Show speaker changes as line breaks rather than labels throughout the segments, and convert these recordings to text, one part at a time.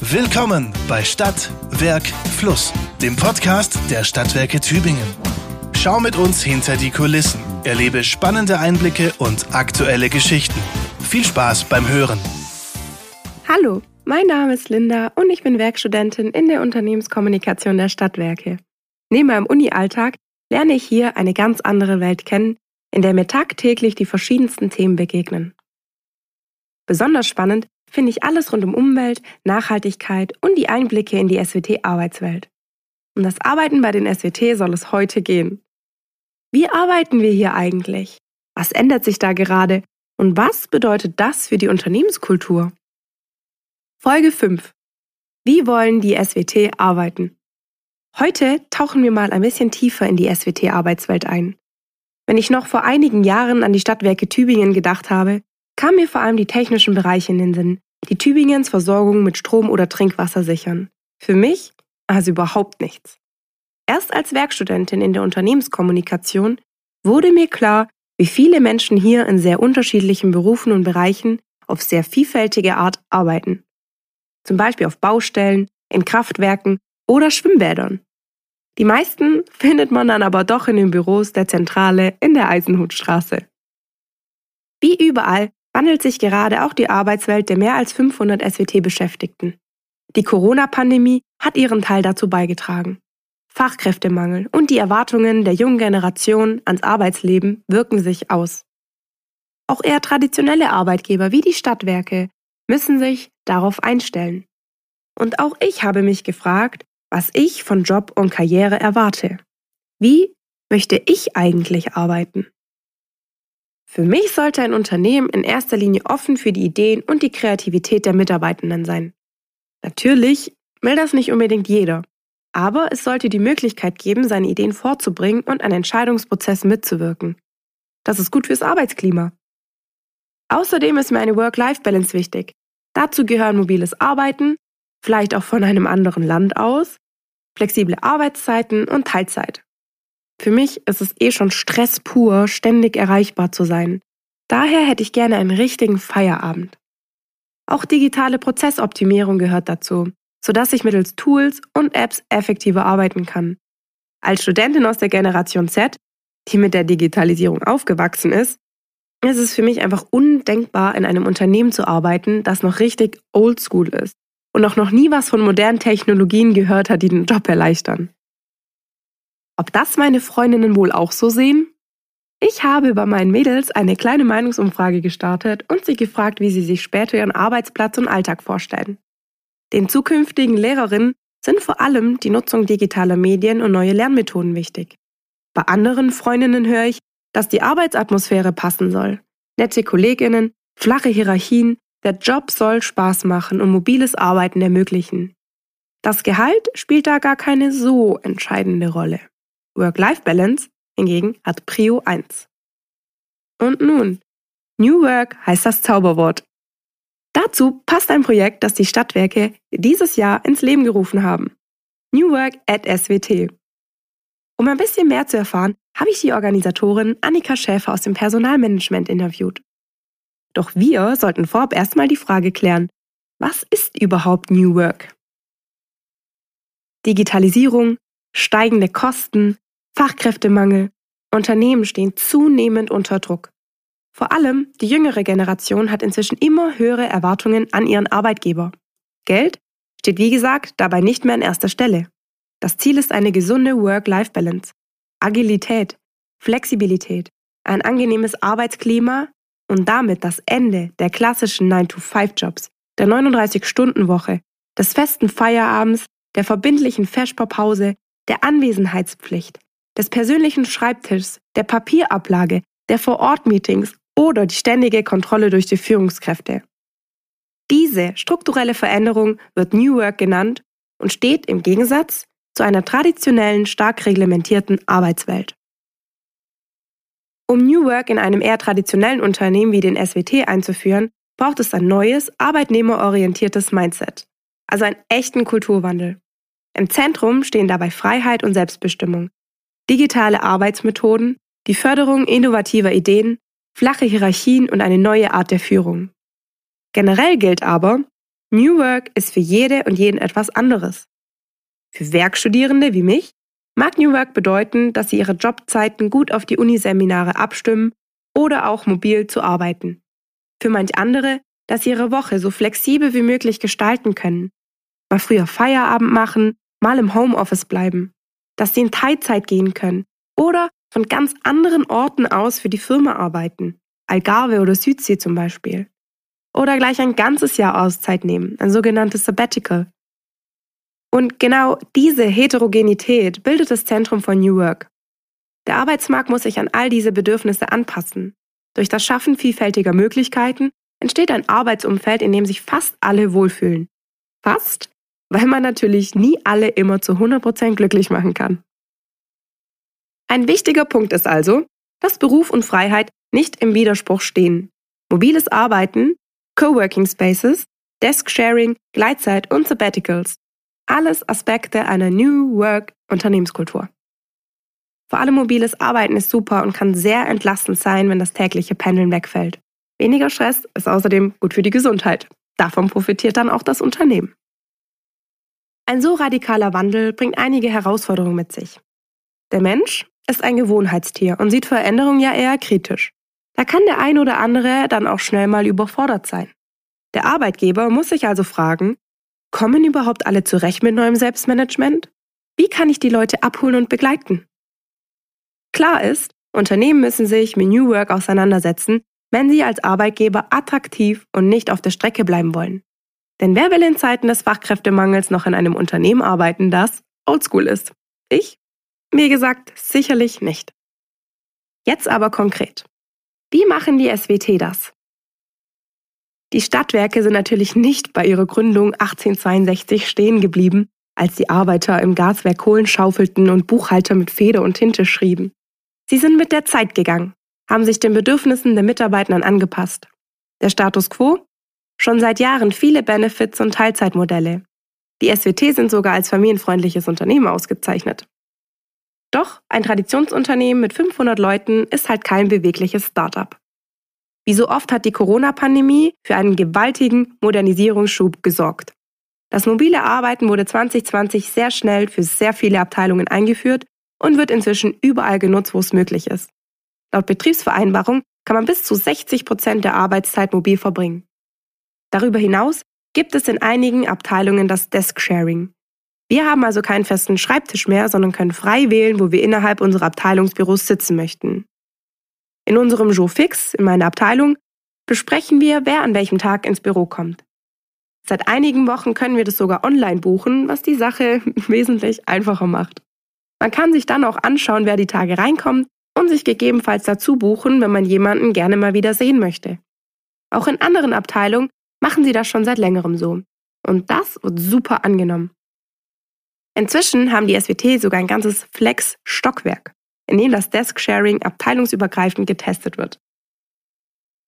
Willkommen bei Stadt, Werk, Fluss, dem Podcast der Stadtwerke Tübingen. Schau mit uns hinter die Kulissen, erlebe spannende Einblicke und aktuelle Geschichten. Viel Spaß beim Hören.
Hallo, mein Name ist Linda und ich bin Werkstudentin in der Unternehmenskommunikation der Stadtwerke. Neben meinem Uni-Alltag lerne ich hier eine ganz andere Welt kennen, in der mir tagtäglich die verschiedensten Themen begegnen. Besonders spannend finde ich alles rund um Umwelt, Nachhaltigkeit und die Einblicke in die SWT-Arbeitswelt. Um das Arbeiten bei den SWT soll es heute gehen. Wie arbeiten wir hier eigentlich? Was ändert sich da gerade? Und was bedeutet das für die Unternehmenskultur? Folge 5. Wie wollen die SWT arbeiten? Heute tauchen wir mal ein bisschen tiefer in die SWT-Arbeitswelt ein. Wenn ich noch vor einigen Jahren an die Stadtwerke Tübingen gedacht habe, kamen mir vor allem die technischen Bereiche in den Sinn, die Tübingens Versorgung mit Strom oder Trinkwasser sichern. Für mich also überhaupt nichts. Erst als Werkstudentin in der Unternehmenskommunikation wurde mir klar, wie viele Menschen hier in sehr unterschiedlichen Berufen und Bereichen auf sehr vielfältige Art arbeiten. Zum Beispiel auf Baustellen, in Kraftwerken oder Schwimmbädern. Die meisten findet man dann aber doch in den Büros der Zentrale in der Eisenhutstraße. Wie überall wandelt sich gerade auch die Arbeitswelt der mehr als 500 SWT-Beschäftigten. Die Corona-Pandemie hat ihren Teil dazu beigetragen. Fachkräftemangel und die Erwartungen der jungen Generation ans Arbeitsleben wirken sich aus. Auch eher traditionelle Arbeitgeber wie die Stadtwerke müssen sich darauf einstellen. Und auch ich habe mich gefragt, was ich von Job und Karriere erwarte. Wie möchte ich eigentlich arbeiten? Für mich sollte ein Unternehmen in erster Linie offen für die Ideen und die Kreativität der Mitarbeitenden sein. Natürlich will das nicht unbedingt jeder, aber es sollte die Möglichkeit geben, seine Ideen vorzubringen und an Entscheidungsprozessen mitzuwirken. Das ist gut fürs Arbeitsklima. Außerdem ist mir eine Work-Life-Balance wichtig. Dazu gehören mobiles Arbeiten, vielleicht auch von einem anderen Land aus, flexible Arbeitszeiten und Teilzeit. Für mich ist es eh schon Stress pur, ständig erreichbar zu sein. Daher hätte ich gerne einen richtigen Feierabend. Auch digitale Prozessoptimierung gehört dazu, sodass ich mittels Tools und Apps effektiver arbeiten kann. Als Studentin aus der Generation Z, die mit der Digitalisierung aufgewachsen ist, ist es für mich einfach undenkbar, in einem Unternehmen zu arbeiten, das noch richtig oldschool ist und auch noch nie was von modernen Technologien gehört hat, die den Job erleichtern. Ob das meine Freundinnen wohl auch so sehen? Ich habe bei meinen Mädels eine kleine Meinungsumfrage gestartet und sie gefragt, wie sie sich später ihren Arbeitsplatz und Alltag vorstellen. Den zukünftigen Lehrerinnen sind vor allem die Nutzung digitaler Medien und neue Lernmethoden wichtig. Bei anderen Freundinnen höre ich, dass die Arbeitsatmosphäre passen soll. Nette Kolleginnen, flache Hierarchien, der Job soll Spaß machen und mobiles Arbeiten ermöglichen. Das Gehalt spielt da gar keine so entscheidende Rolle. Work-Life-Balance hingegen hat Prio 1. Und nun, New Work heißt das Zauberwort. Dazu passt ein Projekt, das die Stadtwerke dieses Jahr ins Leben gerufen haben. New Work at SWT. Um ein bisschen mehr zu erfahren, habe ich die Organisatorin Annika Schäfer aus dem Personalmanagement interviewt. Doch wir sollten vorab erstmal die Frage klären, was ist überhaupt New Work? Digitalisierung, steigende Kosten, Fachkräftemangel. Unternehmen stehen zunehmend unter Druck. Vor allem die jüngere Generation hat inzwischen immer höhere Erwartungen an ihren Arbeitgeber. Geld steht wie gesagt dabei nicht mehr an erster Stelle. Das Ziel ist eine gesunde Work-Life-Balance, Agilität, Flexibilität, ein angenehmes Arbeitsklima und damit das Ende der klassischen 9-to-5-Jobs, der 39-Stunden-Woche, des festen Feierabends, der verbindlichen Feschpause, der Anwesenheitspflicht, des persönlichen Schreibtischs, der Papierablage, der Vor-Ort-Meetings oder die ständige Kontrolle durch die Führungskräfte. Diese strukturelle Veränderung wird New Work genannt und steht im Gegensatz zu einer traditionellen, stark reglementierten Arbeitswelt. Um New Work in einem eher traditionellen Unternehmen wie den SWT einzuführen, braucht es ein neues, arbeitnehmerorientiertes Mindset, also einen echten Kulturwandel. Im Zentrum stehen dabei Freiheit und Selbstbestimmung, digitale Arbeitsmethoden, die Förderung innovativer Ideen, flache Hierarchien und eine neue Art der Führung. Generell gilt aber, New Work ist für jede und jeden etwas anderes. Für Werkstudierende wie mich mag New Work bedeuten, dass sie ihre Jobzeiten gut auf die Uniseminare abstimmen oder auch mobil zu arbeiten. Für manch andere, dass sie ihre Woche so flexibel wie möglich gestalten können. Mal früher Feierabend machen, mal im Homeoffice bleiben. Dass sie in Teilzeit gehen können oder von ganz anderen Orten aus für die Firma arbeiten. Algarve oder Südsee zum Beispiel. Oder gleich ein ganzes Jahr Auszeit nehmen, ein sogenanntes Sabbatical. Und genau diese Heterogenität bildet das Zentrum von New Work. Der Arbeitsmarkt muss sich an all diese Bedürfnisse anpassen. Durch das Schaffen vielfältiger Möglichkeiten entsteht ein Arbeitsumfeld, in dem sich fast alle wohlfühlen. Fast, weil man natürlich nie alle immer zu 100% glücklich machen kann. Ein wichtiger Punkt ist also, dass Beruf und Freiheit nicht im Widerspruch stehen. Mobiles Arbeiten, Coworking Spaces, Desk Sharing, Gleitzeit und Sabbaticals. Alles Aspekte einer New Work Unternehmenskultur. Vor allem mobiles Arbeiten ist super und kann sehr entlastend sein, wenn das tägliche Pendeln wegfällt. Weniger Stress ist außerdem gut für die Gesundheit. Davon profitiert dann auch das Unternehmen. Ein so radikaler Wandel bringt einige Herausforderungen mit sich. Der Mensch ist ein Gewohnheitstier und sieht Veränderungen ja eher kritisch. Da kann der ein oder andere dann auch schnell mal überfordert sein. Der Arbeitgeber muss sich also fragen, kommen überhaupt alle zurecht mit neuem Selbstmanagement? Wie kann ich die Leute abholen und begleiten? Klar ist, Unternehmen müssen sich mit New Work auseinandersetzen, wenn sie als Arbeitgeber attraktiv und nicht auf der Strecke bleiben wollen. Denn wer will in Zeiten des Fachkräftemangels noch in einem Unternehmen arbeiten, das oldschool ist? Ich? Wie gesagt, sicherlich nicht. Jetzt aber konkret. Wie machen die SWT das? Die Stadtwerke sind natürlich nicht bei ihrer Gründung 1862 stehen geblieben, als die Arbeiter im Gaswerk Kohlen schaufelten und Buchhalter mit Feder und Tinte schrieben. Sie sind mit der Zeit gegangen, haben sich den Bedürfnissen der Mitarbeitenden angepasst. Der Status quo? Schon seit Jahren viele Benefits und Teilzeitmodelle. Die SWT sind sogar als familienfreundliches Unternehmen ausgezeichnet. Doch ein Traditionsunternehmen mit 500 Leuten ist halt kein bewegliches Startup. Wie so oft hat die Corona-Pandemie für einen gewaltigen Modernisierungsschub gesorgt. Das mobile Arbeiten wurde 2020 sehr schnell für sehr viele Abteilungen eingeführt und wird inzwischen überall genutzt, wo es möglich ist. Laut Betriebsvereinbarung kann man bis zu 60 Prozent der Arbeitszeit mobil verbringen. Darüber hinaus gibt es in einigen Abteilungen das Desk-Sharing. Wir haben also keinen festen Schreibtisch mehr, sondern können frei wählen, wo wir innerhalb unserer Abteilungsbüros sitzen möchten. In unserem Jour fix, in meiner Abteilung, besprechen wir, wer an welchem Tag ins Büro kommt. Seit einigen Wochen können wir das sogar online buchen, was die Sache wesentlich einfacher macht. Man kann sich dann auch anschauen, wer die Tage reinkommt und sich gegebenenfalls dazu buchen, wenn man jemanden gerne mal wieder sehen möchte. Auch in anderen Abteilungen machen sie das schon seit längerem so. Und das wird super angenommen. Inzwischen haben die SWT sogar ein ganzes Flex-Stockwerk, in dem das Desk-Sharing abteilungsübergreifend getestet wird.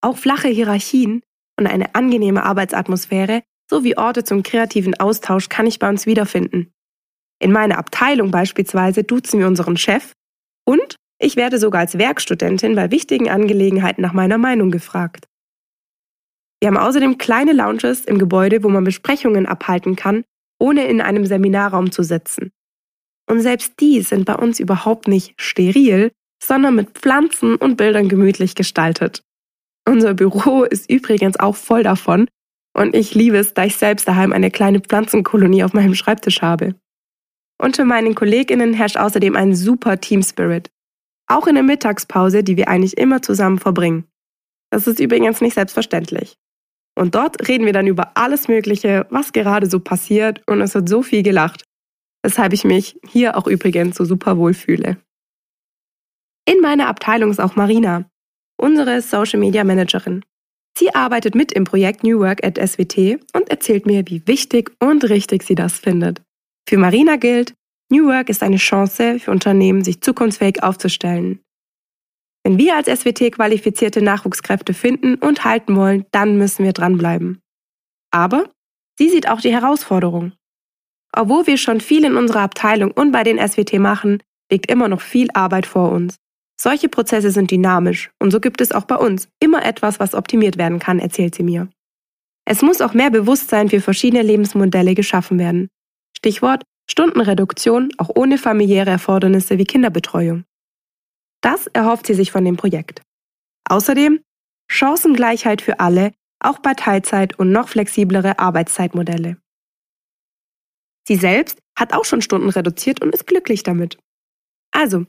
Auch flache Hierarchien und eine angenehme Arbeitsatmosphäre sowie Orte zum kreativen Austausch kann ich bei uns wiederfinden. In meiner Abteilung beispielsweise duzen wir unseren Chef und ich werde sogar als Werkstudentin bei wichtigen Angelegenheiten nach meiner Meinung gefragt. Wir haben außerdem kleine Lounges im Gebäude, wo man Besprechungen abhalten kann, ohne in einem Seminarraum zu sitzen. Und selbst die sind bei uns überhaupt nicht steril, sondern mit Pflanzen und Bildern gemütlich gestaltet. Unser Büro ist übrigens auch voll davon und ich liebe es, da ich selbst daheim eine kleine Pflanzenkolonie auf meinem Schreibtisch habe. Unter meinen KollegInnen herrscht außerdem ein super Team Spirit. Auch in der Mittagspause, die wir eigentlich immer zusammen verbringen. Das ist übrigens nicht selbstverständlich. Und dort reden wir dann über alles Mögliche, was gerade so passiert und es wird so viel gelacht. Weshalb ich mich hier auch übrigens so super wohl fühle. In meiner Abteilung ist auch Marina, unsere Social Media Managerin. Sie arbeitet mit im Projekt New Work at SWT und erzählt mir, wie wichtig und richtig sie das findet. Für Marina gilt, New Work ist eine Chance für Unternehmen, sich zukunftsfähig aufzustellen. Wenn wir als SWT qualifizierte Nachwuchskräfte finden und halten wollen, dann müssen wir dranbleiben. Aber sie sieht auch die Herausforderung. Obwohl wir schon viel in unserer Abteilung und bei den SWT machen, liegt immer noch viel Arbeit vor uns. Solche Prozesse sind dynamisch und so gibt es auch bei uns immer etwas, was optimiert werden kann, erzählt sie mir. Es muss auch mehr Bewusstsein für verschiedene Lebensmodelle geschaffen werden. Stichwort Stundenreduktion, auch ohne familiäre Erfordernisse wie Kinderbetreuung. Das erhofft sie sich von dem Projekt. Außerdem Chancengleichheit für alle, auch bei Teilzeit und noch flexiblere Arbeitszeitmodelle. Sie selbst hat auch schon Stunden reduziert und ist glücklich damit. Also,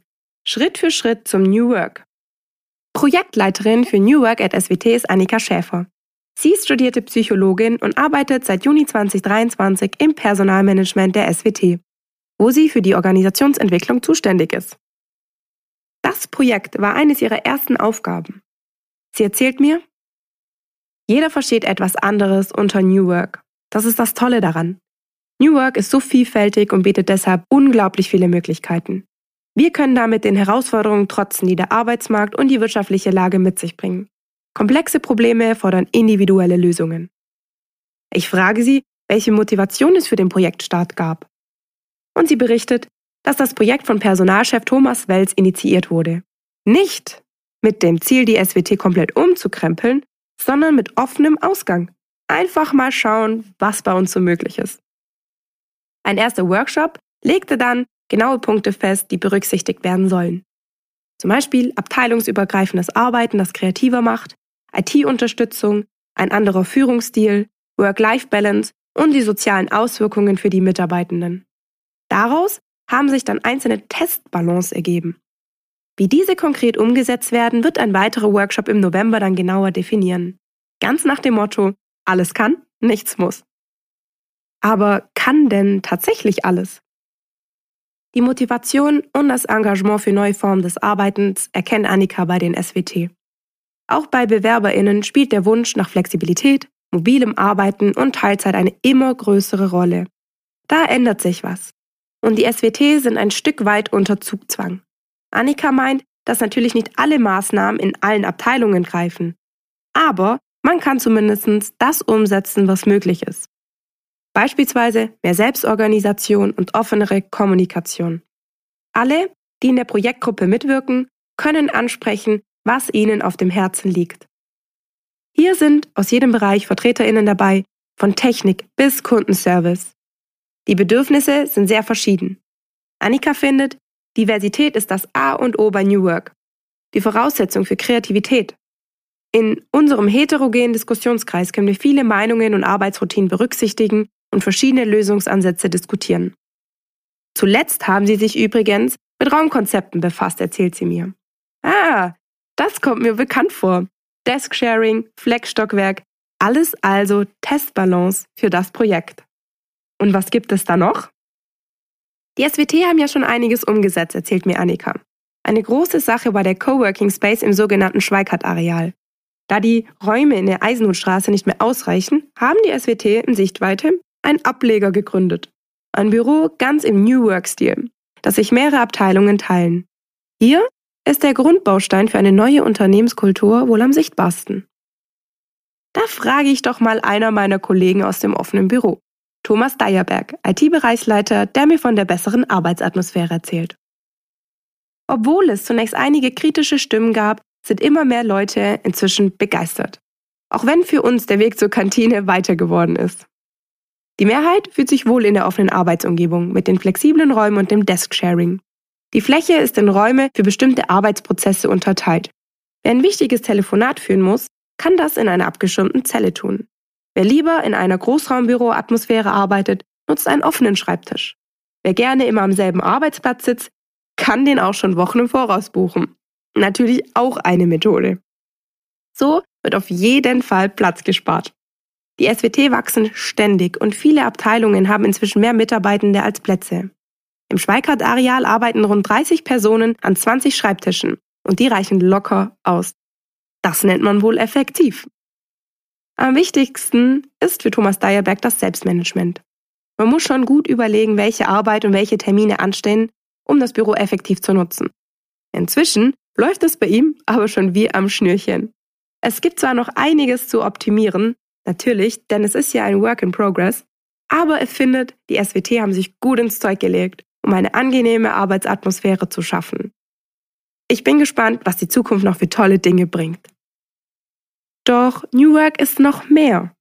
Schritt für Schritt zum New Work. Projektleiterin für New Work at SWT ist Annika Schäfer. Sie ist studierte Psychologin und arbeitet seit Juni 2023 im Personalmanagement der SWT, wo sie für die Organisationsentwicklung zuständig ist. Das Projekt war eines ihrer ersten Aufgaben. Sie erzählt mir, jeder versteht etwas anderes unter New Work. Das ist das Tolle daran. New Work ist so vielfältig und bietet deshalb unglaublich viele Möglichkeiten. Wir können damit den Herausforderungen trotzen, die der Arbeitsmarkt und die wirtschaftliche Lage mit sich bringen. Komplexe Probleme fordern individuelle Lösungen. Ich frage sie, welche Motivation es für den Projektstart gab. Und sie berichtet, dass das Projekt von Personalchef Thomas Welz initiiert wurde. Nicht mit dem Ziel, die SWT komplett umzukrempeln, sondern mit offenem Ausgang. Einfach mal schauen, was bei uns so möglich ist. Ein erster Workshop legte dann genaue Punkte fest, die berücksichtigt werden sollen. Zum Beispiel abteilungsübergreifendes Arbeiten, das kreativer macht, IT-Unterstützung, ein anderer Führungsstil, Work-Life-Balance und die sozialen Auswirkungen für die Mitarbeitenden. Daraus haben sich dann einzelne Testballons ergeben. Wie diese konkret umgesetzt werden, wird ein weiterer Workshop im November dann genauer definieren. Ganz nach dem Motto, alles kann, nichts muss. Aber kann denn tatsächlich alles? Die Motivation und das Engagement für neue Formen des Arbeitens erkennt Annika bei den SWT. Auch bei BewerberInnen spielt der Wunsch nach Flexibilität, mobilem Arbeiten und Teilzeit eine immer größere Rolle. Da ändert sich was. Und die SWT sind ein Stück weit unter Zugzwang. Annika meint, dass natürlich nicht alle Maßnahmen in allen Abteilungen greifen. Aber man kann zumindest das umsetzen, was möglich ist. Beispielsweise mehr Selbstorganisation und offenere Kommunikation. Alle, die in der Projektgruppe mitwirken, können ansprechen, was ihnen auf dem Herzen liegt. Hier sind aus jedem Bereich Vertreterinnen dabei, von Technik bis Kundenservice. Die Bedürfnisse sind sehr verschieden. Annika findet, Diversität ist das A und O bei New Work. Die Voraussetzung für Kreativität. In unserem heterogenen Diskussionskreis können wir viele Meinungen und Arbeitsroutinen berücksichtigen und verschiedene Lösungsansätze diskutieren. Zuletzt haben sie sich übrigens mit Raumkonzepten befasst, erzählt sie mir. Ah, das kommt mir bekannt vor. Desk-Sharing, Fleckstockwerk, alles also Testbalance für das Projekt. Und was gibt es da noch? Die SWT haben ja schon einiges umgesetzt, erzählt mir Annika. Eine große Sache war der Coworking Space im sogenannten Schweikart-Areal. Da die Räume in der Eisenhutstraße nicht mehr ausreichen, haben die SWT in Sichtweite einen Ableger gegründet. Ein Büro ganz im New Work-Stil, das sich mehrere Abteilungen teilen. Hier ist der Grundbaustein für eine neue Unternehmenskultur wohl am sichtbarsten. Da frage ich doch mal einer meiner Kollegen aus dem offenen Büro, Thomas Deierberg, IT-Bereichsleiter, der mir von der besseren Arbeitsatmosphäre erzählt. Obwohl es zunächst einige kritische Stimmen gab, sind immer mehr Leute inzwischen begeistert. Auch wenn für uns der Weg zur Kantine weiter geworden ist. Die Mehrheit fühlt sich wohl in der offenen Arbeitsumgebung mit den flexiblen Räumen und dem Desk-Sharing. Die Fläche ist in Räume für bestimmte Arbeitsprozesse unterteilt. Wer ein wichtiges Telefonat führen muss, kann das in einer abgeschirmten Zelle tun. Wer lieber in einer Großraumbüro-Atmosphäre arbeitet, nutzt einen offenen Schreibtisch. Wer gerne immer am selben Arbeitsplatz sitzt, kann den auch schon Wochen im Voraus buchen. Natürlich auch eine Methode. So wird auf jeden Fall Platz gespart. Die SWT wachsen ständig und viele Abteilungen haben inzwischen mehr Mitarbeitende als Plätze. Im Schweikart-Areal arbeiten rund 30 Personen an 20 Schreibtischen und die reichen locker aus. Das nennt man wohl effektiv. Am wichtigsten ist für Thomas Deyerberg das Selbstmanagement. Man muss schon gut überlegen, welche Arbeit und welche Termine anstehen, um das Büro effektiv zu nutzen. Inzwischen läuft es bei ihm aber schon wie am Schnürchen. Es gibt zwar noch einiges zu optimieren, natürlich, denn es ist ja ein Work in Progress, aber er findet, die SWT haben sich gut ins Zeug gelegt um eine angenehme Arbeitsatmosphäre zu schaffen. Ich bin gespannt, was die Zukunft noch für tolle Dinge bringt. Doch New Work ist noch mehr.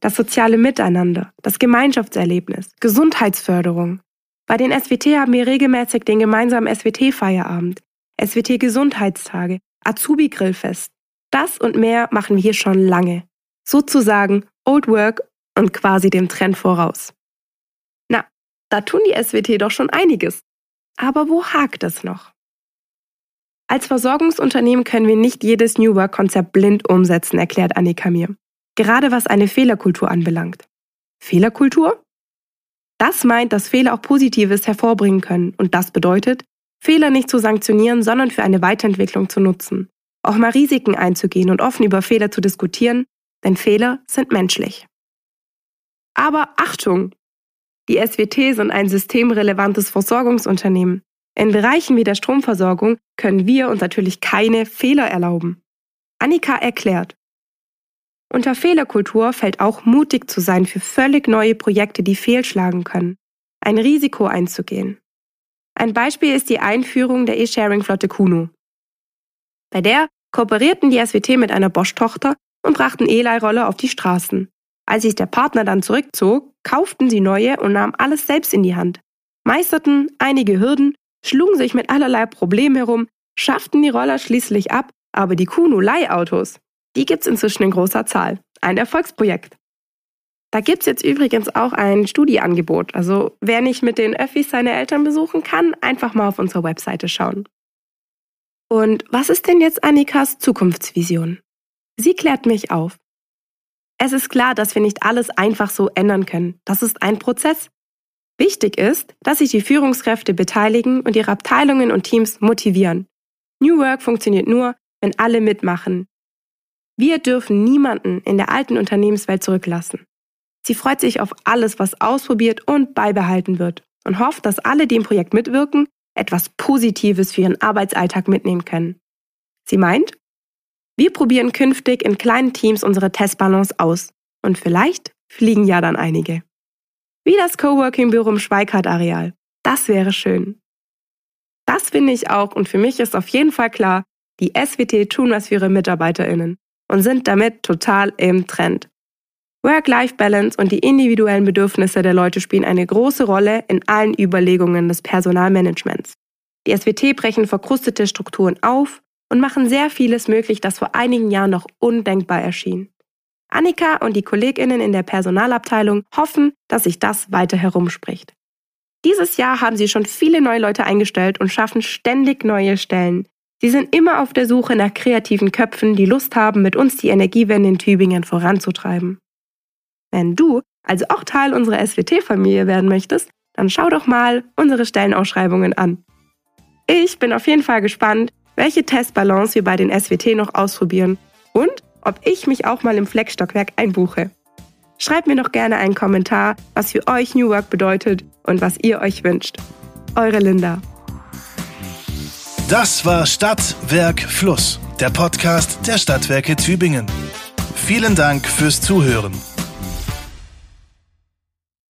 das soziale Miteinander, das Gemeinschaftserlebnis, Gesundheitsförderung. Bei den SWT haben wir regelmäßig den gemeinsamen SWT-Feierabend, SWT-Gesundheitstage, Azubi-Grillfest. Das und mehr machen wir hier schon lange. Sozusagen Old Work und quasi dem Trend voraus. Na, da tun die SWT doch schon einiges. Aber wo hakt es noch? Als Versorgungsunternehmen können wir nicht jedes New Work-Konzept blind umsetzen, erklärt Annika mir. Gerade was eine Fehlerkultur anbelangt. Fehlerkultur? Das meint, dass Fehler auch Positives hervorbringen können und das bedeutet, Fehler nicht zu sanktionieren, sondern für eine Weiterentwicklung zu nutzen. Auch mal Risiken einzugehen und offen über Fehler zu diskutieren, denn Fehler sind menschlich. Aber Achtung! Die SWT sind ein systemrelevantes Versorgungsunternehmen. In Bereichen wie der Stromversorgung können wir uns natürlich keine Fehler erlauben. Annika erklärt, unter Fehlerkultur fällt auch mutig zu sein für völlig neue Projekte, die fehlschlagen können, ein Risiko einzugehen. Ein Beispiel ist die Einführung der E-Sharing-Flotte Kuno. Bei der kooperierten die SWT mit einer Bosch-Tochter und brachten E-Leihroller auf die Straßen. Als sich der Partner dann zurückzog, kauften sie neue und nahmen alles selbst in die Hand, meisterten einige Hürden, schlugen sich mit allerlei Problemen herum, schafften die Roller schließlich ab, aber die Kuno-Leihautos, die gibt's inzwischen in großer Zahl. Ein Erfolgsprojekt. Da gibt's jetzt übrigens auch ein Studieangebot. Also wer nicht mit den Öffis seine Eltern besuchen kann, einfach mal auf unserer Webseite schauen. Und was ist denn jetzt Annikas Zukunftsvision? Sie klärt mich auf. Es ist klar, dass wir nicht alles einfach so ändern können. Das ist ein Prozess. Wichtig ist, dass sich die Führungskräfte beteiligen und ihre Abteilungen und Teams motivieren. New Work funktioniert nur, wenn alle mitmachen, wir dürfen niemanden in der alten Unternehmenswelt zurücklassen. Sie freut sich auf alles, was ausprobiert und beibehalten wird und hofft, dass alle, die im Projekt mitwirken, etwas Positives für ihren Arbeitsalltag mitnehmen können. Sie meint, wir probieren künftig in kleinen Teams unsere Testballons aus und vielleicht fliegen ja dann einige. Wie das Coworking-Büro im Schweikart-Areal. Das wäre schön. Das finde ich auch und für mich ist auf jeden Fall klar, die SWT tun was für ihre MitarbeiterInnen und sind damit total im Trend. Work-Life-Balance und die individuellen Bedürfnisse der Leute spielen eine große Rolle in allen Überlegungen des Personalmanagements. Die SWT brechen verkrustete Strukturen auf und machen sehr vieles möglich, das vor einigen Jahren noch undenkbar erschien. Annika und die Kolleginnen in der Personalabteilung hoffen, dass sich das weiter herumspricht. Dieses Jahr haben sie schon viele neue Leute eingestellt und schaffen ständig neue Stellen, Sie sind immer auf der Suche nach kreativen Köpfen, die Lust haben, mit uns die Energiewende in Tübingen voranzutreiben. Wenn du also auch Teil unserer SWT-Familie werden möchtest, dann schau doch mal unsere Stellenausschreibungen an. Ich bin auf jeden Fall gespannt, welche Testbalance wir bei den SWT noch ausprobieren und ob ich mich auch mal im Fleckstockwerk einbuche. Schreibt mir doch gerne einen Kommentar, was für euch New Work bedeutet und was ihr euch wünscht. Eure Linda.
Das war Stadt, Werk, Fluss, der Podcast der Stadtwerke Tübingen. Vielen Dank fürs Zuhören.